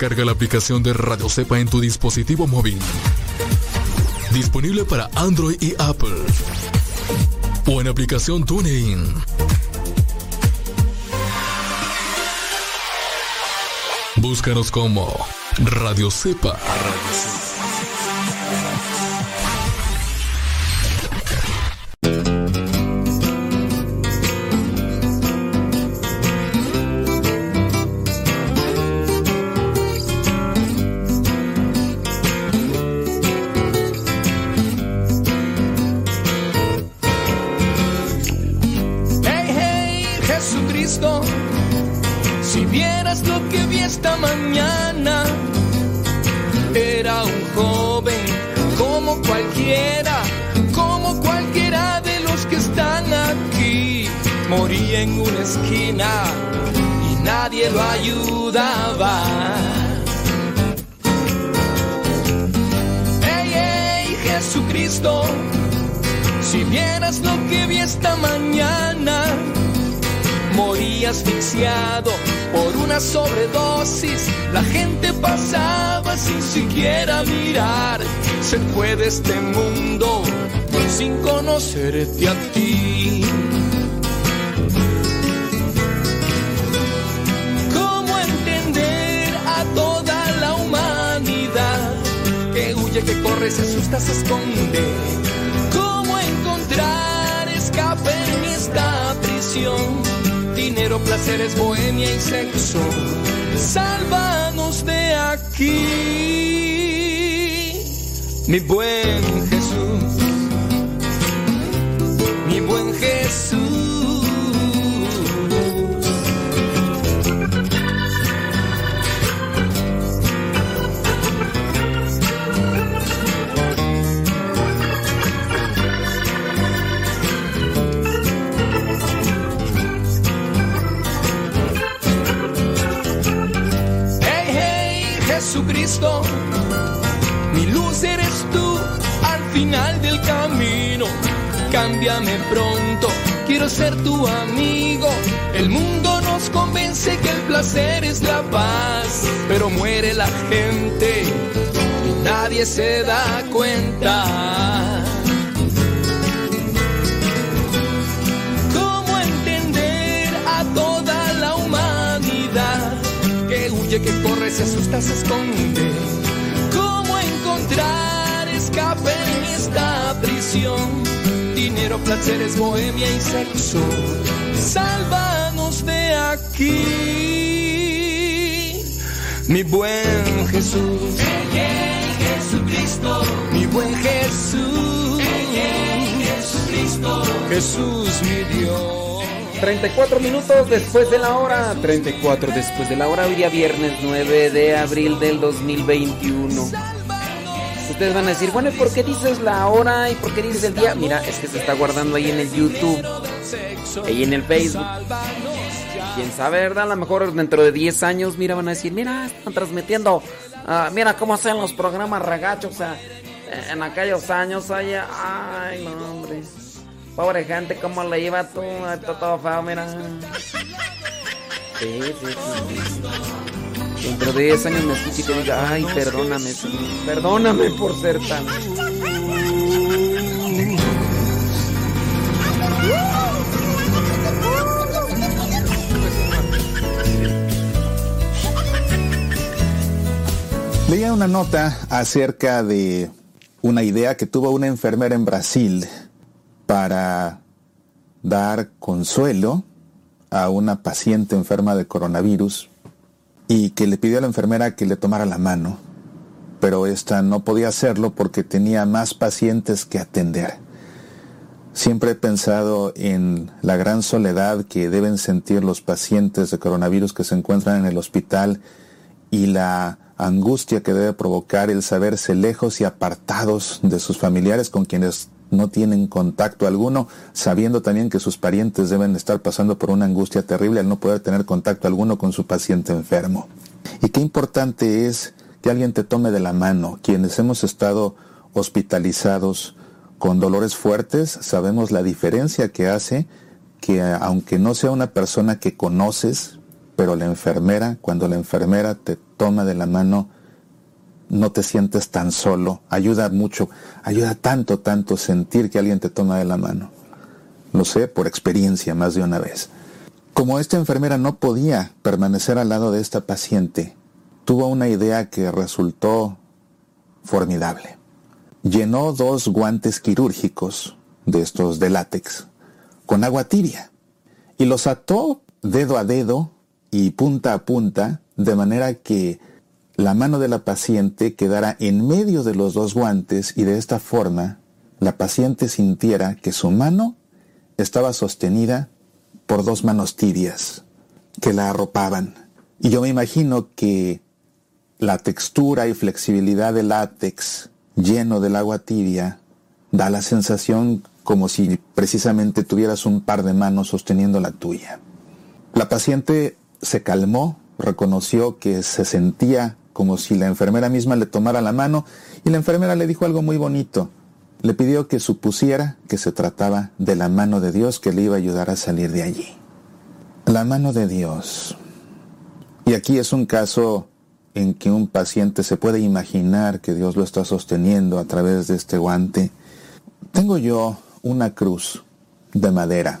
Descarga la aplicación de Radio Cepa en tu dispositivo móvil. Disponible para Android y Apple. O en aplicación TuneIn. Búscanos como Radio Cepa. Sin siquiera mirar. Se fue de este mundo sin conocerte a ti. ¿Cómo entender a toda la humanidad que huye, que corre, se asusta, se esconde? ¿Cómo encontrar escape en esta prisión? Dinero, placeres, bohemia y sexo. Sálvanos de aquí, mi buen Jesús, mi buen Jesús. Jesucristo, Mi luz eres tú al final del camino. Cámbiame pronto, quiero ser tu amigo. El mundo nos convence que el placer es la paz, pero muere la gente y nadie se da cuenta. Que corre, se asusta, se esconde? ¿Cómo encontrar escape en esta prisión? Dinero, placeres, bohemia y sexo. Sálvanos de aquí, mi buen Jesús. Jesucristo, mi buen Jesús. Jesucristo, Jesús mi Dios. 34 minutos después de la hora. 34 después de la hora. Hoy día viernes 9 de abril del 2021. Ustedes van a decir, bueno, ¿y por qué dices la hora y por qué dices el día? Mira, es que se está guardando ahí en el YouTube, ahí en el Facebook. Quién sabe, ¿verdad? A lo mejor dentro de 10 años, mira, van a decir, mira, están transmitiendo, ah, mira cómo hacen los programas ragachos, o sea, en aquellos años, allá, ay, no. Pobre gente, cómo le iba tú, Está todo feo, mira. Sí, sí, sí. Dentro de 10 años me escucho y te diga, ay, perdóname, Señor, perdóname por ser tan... Leía una nota acerca de una idea que tuvo una enfermera en Brasil para dar consuelo a una paciente enferma de coronavirus y que le pidió a la enfermera que le tomara la mano, pero esta no podía hacerlo porque tenía más pacientes que atender. Siempre he pensado en la gran soledad que deben sentir los pacientes de coronavirus que se encuentran en el hospital y la angustia que debe provocar el saberse lejos y apartados de sus familiares con quienes no tienen contacto alguno, sabiendo también que sus parientes deben estar pasando por una angustia terrible al no poder tener contacto alguno con su paciente enfermo. Y qué importante es que alguien te tome de la mano. Quienes hemos estado hospitalizados con dolores fuertes, sabemos la diferencia que hace que aunque no sea una persona que conoces, pero la enfermera, cuando la enfermera te toma de la mano, no te sientes tan solo, ayuda mucho, ayuda tanto, tanto sentir que alguien te toma de la mano. Lo sé por experiencia más de una vez. Como esta enfermera no podía permanecer al lado de esta paciente, tuvo una idea que resultó formidable. Llenó dos guantes quirúrgicos de estos de látex con agua tibia y los ató dedo a dedo y punta a punta de manera que la mano de la paciente quedara en medio de los dos guantes y de esta forma la paciente sintiera que su mano estaba sostenida por dos manos tibias que la arropaban. Y yo me imagino que la textura y flexibilidad del látex lleno del agua tibia da la sensación como si precisamente tuvieras un par de manos sosteniendo la tuya. La paciente se calmó, reconoció que se sentía como si la enfermera misma le tomara la mano y la enfermera le dijo algo muy bonito. Le pidió que supusiera que se trataba de la mano de Dios que le iba a ayudar a salir de allí. La mano de Dios. Y aquí es un caso en que un paciente se puede imaginar que Dios lo está sosteniendo a través de este guante. Tengo yo una cruz de madera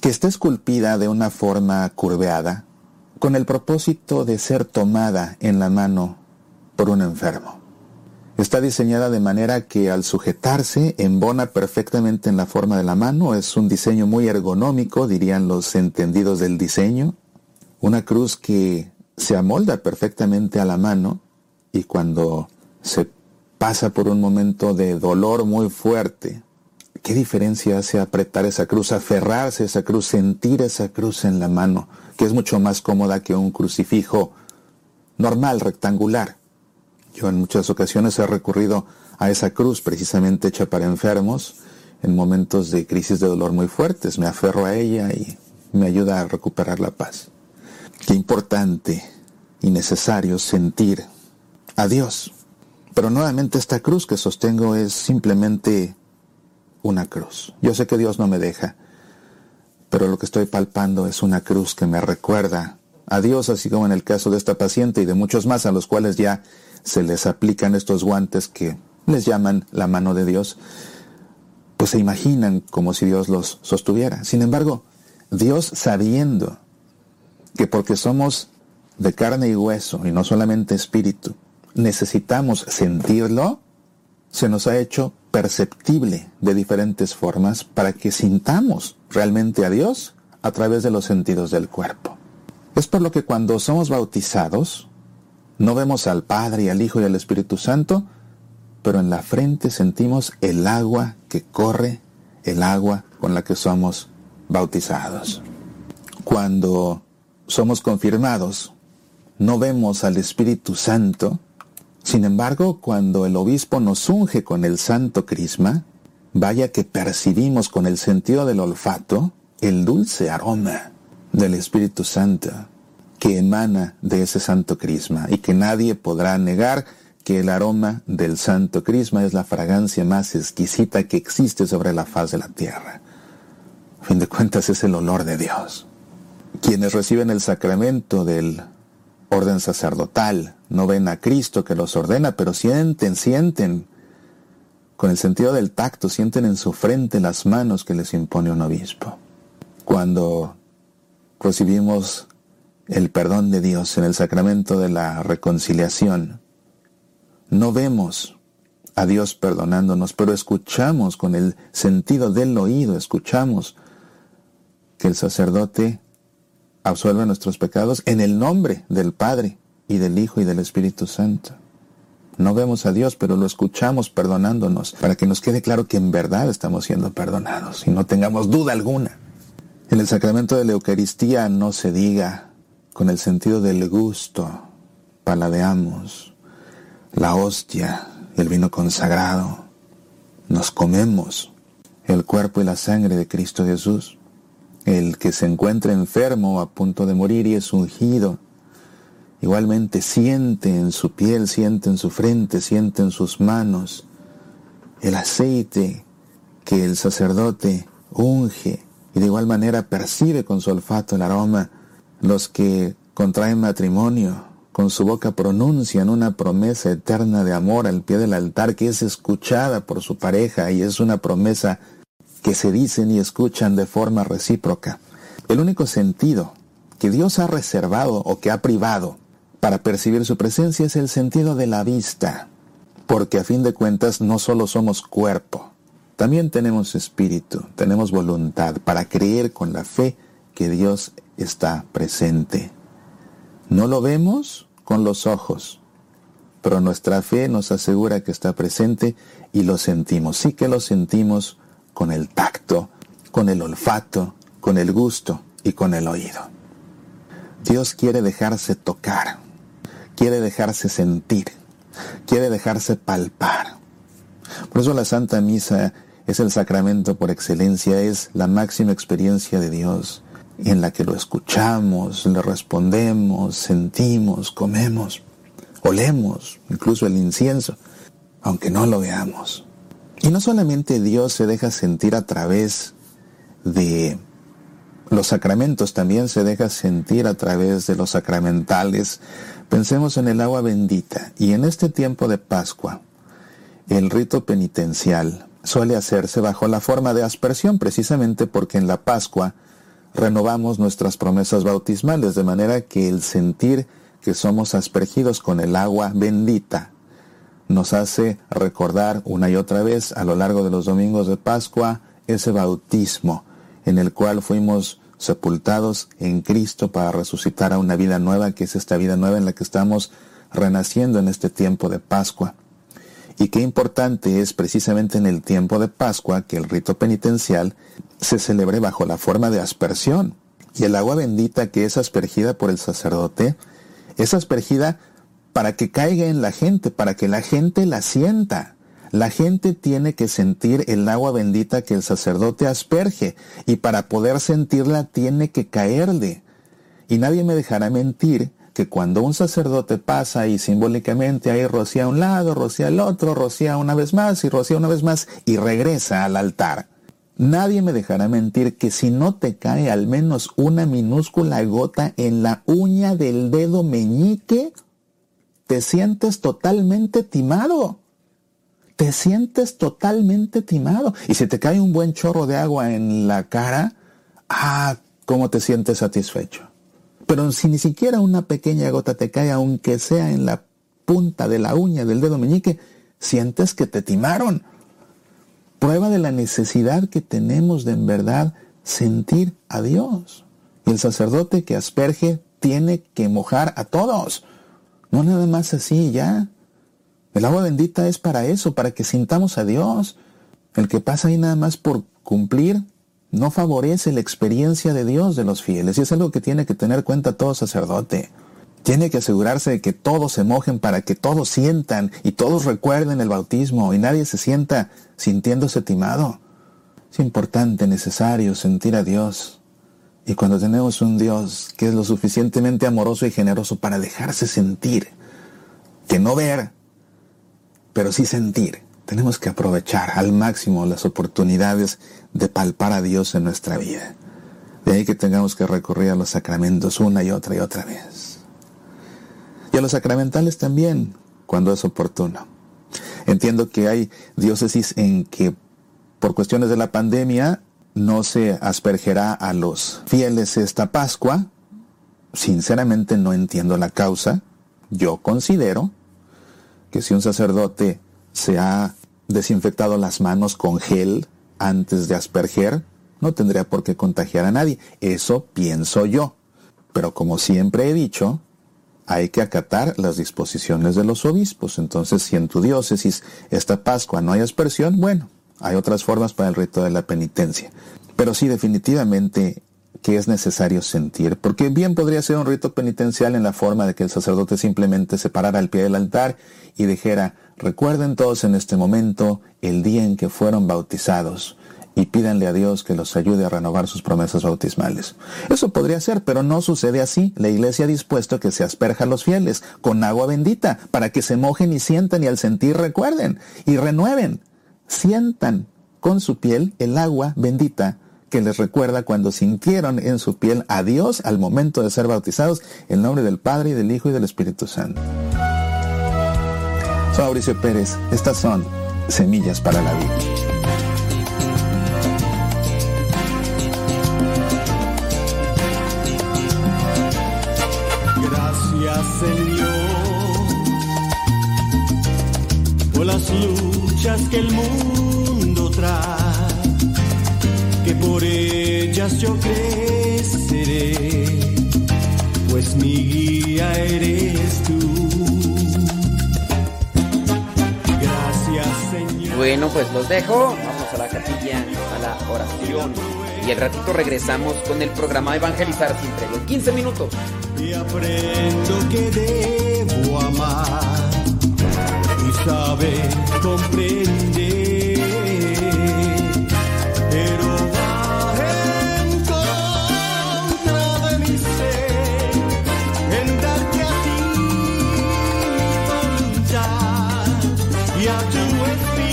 que está esculpida de una forma curveada con el propósito de ser tomada en la mano por un enfermo. Está diseñada de manera que al sujetarse embona perfectamente en la forma de la mano, es un diseño muy ergonómico, dirían los entendidos del diseño, una cruz que se amolda perfectamente a la mano y cuando se pasa por un momento de dolor muy fuerte, ¿qué diferencia hace apretar esa cruz, aferrarse a esa cruz, sentir esa cruz en la mano, que es mucho más cómoda que un crucifijo normal, rectangular? Yo en muchas ocasiones he recurrido a esa cruz precisamente hecha para enfermos en momentos de crisis de dolor muy fuertes. Me aferro a ella y me ayuda a recuperar la paz. Qué importante y necesario sentir a Dios. Pero nuevamente esta cruz que sostengo es simplemente una cruz. Yo sé que Dios no me deja, pero lo que estoy palpando es una cruz que me recuerda a Dios, así como en el caso de esta paciente y de muchos más a los cuales ya se les aplican estos guantes que les llaman la mano de Dios, pues se imaginan como si Dios los sostuviera. Sin embargo, Dios sabiendo que porque somos de carne y hueso y no solamente espíritu, necesitamos sentirlo, se nos ha hecho perceptible de diferentes formas para que sintamos realmente a Dios a través de los sentidos del cuerpo. Es por lo que cuando somos bautizados, no vemos al Padre y al Hijo y al Espíritu Santo, pero en la frente sentimos el agua que corre, el agua con la que somos bautizados. Cuando somos confirmados, no vemos al Espíritu Santo, sin embargo, cuando el obispo nos unge con el santo crisma, vaya que percibimos con el sentido del olfato el dulce aroma del Espíritu Santo que emana de ese santo crisma y que nadie podrá negar que el aroma del santo crisma es la fragancia más exquisita que existe sobre la faz de la tierra. A fin de cuentas es el olor de Dios. Quienes reciben el sacramento del orden sacerdotal no ven a Cristo que los ordena, pero sienten, sienten con el sentido del tacto, sienten en su frente las manos que les impone un obispo. Cuando recibimos el perdón de Dios en el sacramento de la reconciliación, no vemos a Dios perdonándonos, pero escuchamos con el sentido del oído, escuchamos que el sacerdote absuelve nuestros pecados en el nombre del Padre y del Hijo y del Espíritu Santo. No vemos a Dios, pero lo escuchamos perdonándonos, para que nos quede claro que en verdad estamos siendo perdonados y no tengamos duda alguna. En el sacramento de la Eucaristía no se diga con el sentido del gusto, paladeamos la hostia, el vino consagrado, nos comemos el cuerpo y la sangre de Cristo Jesús. El que se encuentra enfermo a punto de morir y es ungido, igualmente siente en su piel, siente en su frente, siente en sus manos el aceite que el sacerdote unge y de igual manera percibe con su olfato el aroma. Los que contraen matrimonio con su boca pronuncian una promesa eterna de amor al pie del altar que es escuchada por su pareja y es una promesa que se dicen y escuchan de forma recíproca. El único sentido que Dios ha reservado o que ha privado para percibir su presencia es el sentido de la vista, porque a fin de cuentas no solo somos cuerpo, también tenemos espíritu, tenemos voluntad para creer con la fe que Dios está presente. No lo vemos con los ojos, pero nuestra fe nos asegura que está presente y lo sentimos. Sí que lo sentimos con el tacto, con el olfato, con el gusto y con el oído. Dios quiere dejarse tocar, quiere dejarse sentir, quiere dejarse palpar. Por eso la Santa Misa es el sacramento por excelencia, es la máxima experiencia de Dios en la que lo escuchamos, le respondemos, sentimos, comemos, olemos, incluso el incienso, aunque no lo veamos. Y no solamente Dios se deja sentir a través de los sacramentos, también se deja sentir a través de los sacramentales. Pensemos en el agua bendita. Y en este tiempo de Pascua, el rito penitencial suele hacerse bajo la forma de aspersión, precisamente porque en la Pascua renovamos nuestras promesas bautismales, de manera que el sentir que somos aspergidos con el agua bendita nos hace recordar una y otra vez a lo largo de los domingos de Pascua ese bautismo en el cual fuimos sepultados en Cristo para resucitar a una vida nueva, que es esta vida nueva en la que estamos renaciendo en este tiempo de Pascua. Y qué importante es precisamente en el tiempo de Pascua que el rito penitencial se celebre bajo la forma de aspersión. Y el agua bendita que es aspergida por el sacerdote es aspergida para que caiga en la gente, para que la gente la sienta. La gente tiene que sentir el agua bendita que el sacerdote asperge y para poder sentirla tiene que caerle. Y nadie me dejará mentir que cuando un sacerdote pasa y simbólicamente ahí rocía a un lado, rocía al otro, rocía una vez más y rocía una vez más y regresa al altar. Nadie me dejará mentir que si no te cae al menos una minúscula gota en la uña del dedo meñique, te sientes totalmente timado. Te sientes totalmente timado. Y si te cae un buen chorro de agua en la cara, ah, cómo te sientes satisfecho. Pero si ni siquiera una pequeña gota te cae, aunque sea en la punta de la uña del dedo meñique, sientes que te timaron. Prueba de la necesidad que tenemos de en verdad sentir a Dios. Y el sacerdote que asperge tiene que mojar a todos. No nada más así ya. El agua bendita es para eso, para que sintamos a Dios. El que pasa ahí nada más por cumplir no favorece la experiencia de Dios de los fieles. Y es algo que tiene que tener cuenta todo sacerdote. Tiene que asegurarse de que todos se mojen para que todos sientan y todos recuerden el bautismo y nadie se sienta sintiéndose timado. Es importante, necesario sentir a Dios. Y cuando tenemos un Dios que es lo suficientemente amoroso y generoso para dejarse sentir, que no ver, pero sí sentir, tenemos que aprovechar al máximo las oportunidades de palpar a Dios en nuestra vida. De ahí que tengamos que recurrir a los sacramentos una y otra y otra vez. Y a los sacramentales también, cuando es oportuno. Entiendo que hay diócesis en que por cuestiones de la pandemia no se aspergerá a los fieles esta Pascua. Sinceramente no entiendo la causa. Yo considero que si un sacerdote se ha desinfectado las manos con gel antes de asperger, no tendría por qué contagiar a nadie. Eso pienso yo. Pero como siempre he dicho, hay que acatar las disposiciones de los obispos. Entonces, si en tu diócesis esta Pascua no hay aspersión, bueno, hay otras formas para el rito de la penitencia. Pero sí, definitivamente que es necesario sentir, porque bien podría ser un rito penitencial en la forma de que el sacerdote simplemente se parara al pie del altar y dijera, recuerden todos en este momento el día en que fueron bautizados y pídanle a Dios que los ayude a renovar sus promesas bautismales. Eso podría ser, pero no sucede así. La iglesia ha dispuesto que se asperja a los fieles con agua bendita para que se mojen y sientan y al sentir recuerden y renueven. Sientan con su piel el agua bendita que les recuerda cuando sintieron en su piel a Dios al momento de ser bautizados en nombre del Padre y del Hijo y del Espíritu Santo. Soy Mauricio Pérez. Estas son Semillas para la Vida. Gracias Señor por las luchas que el mundo trae, que por ellas yo creceré, pues mi guía eres tú. Gracias Señor. Bueno, pues los dejo. Vamos a la capilla, a la oración. Y al ratito regresamos con el programa Evangelizar sin en 15 minutos. y aprendo que debo amar saber comprender.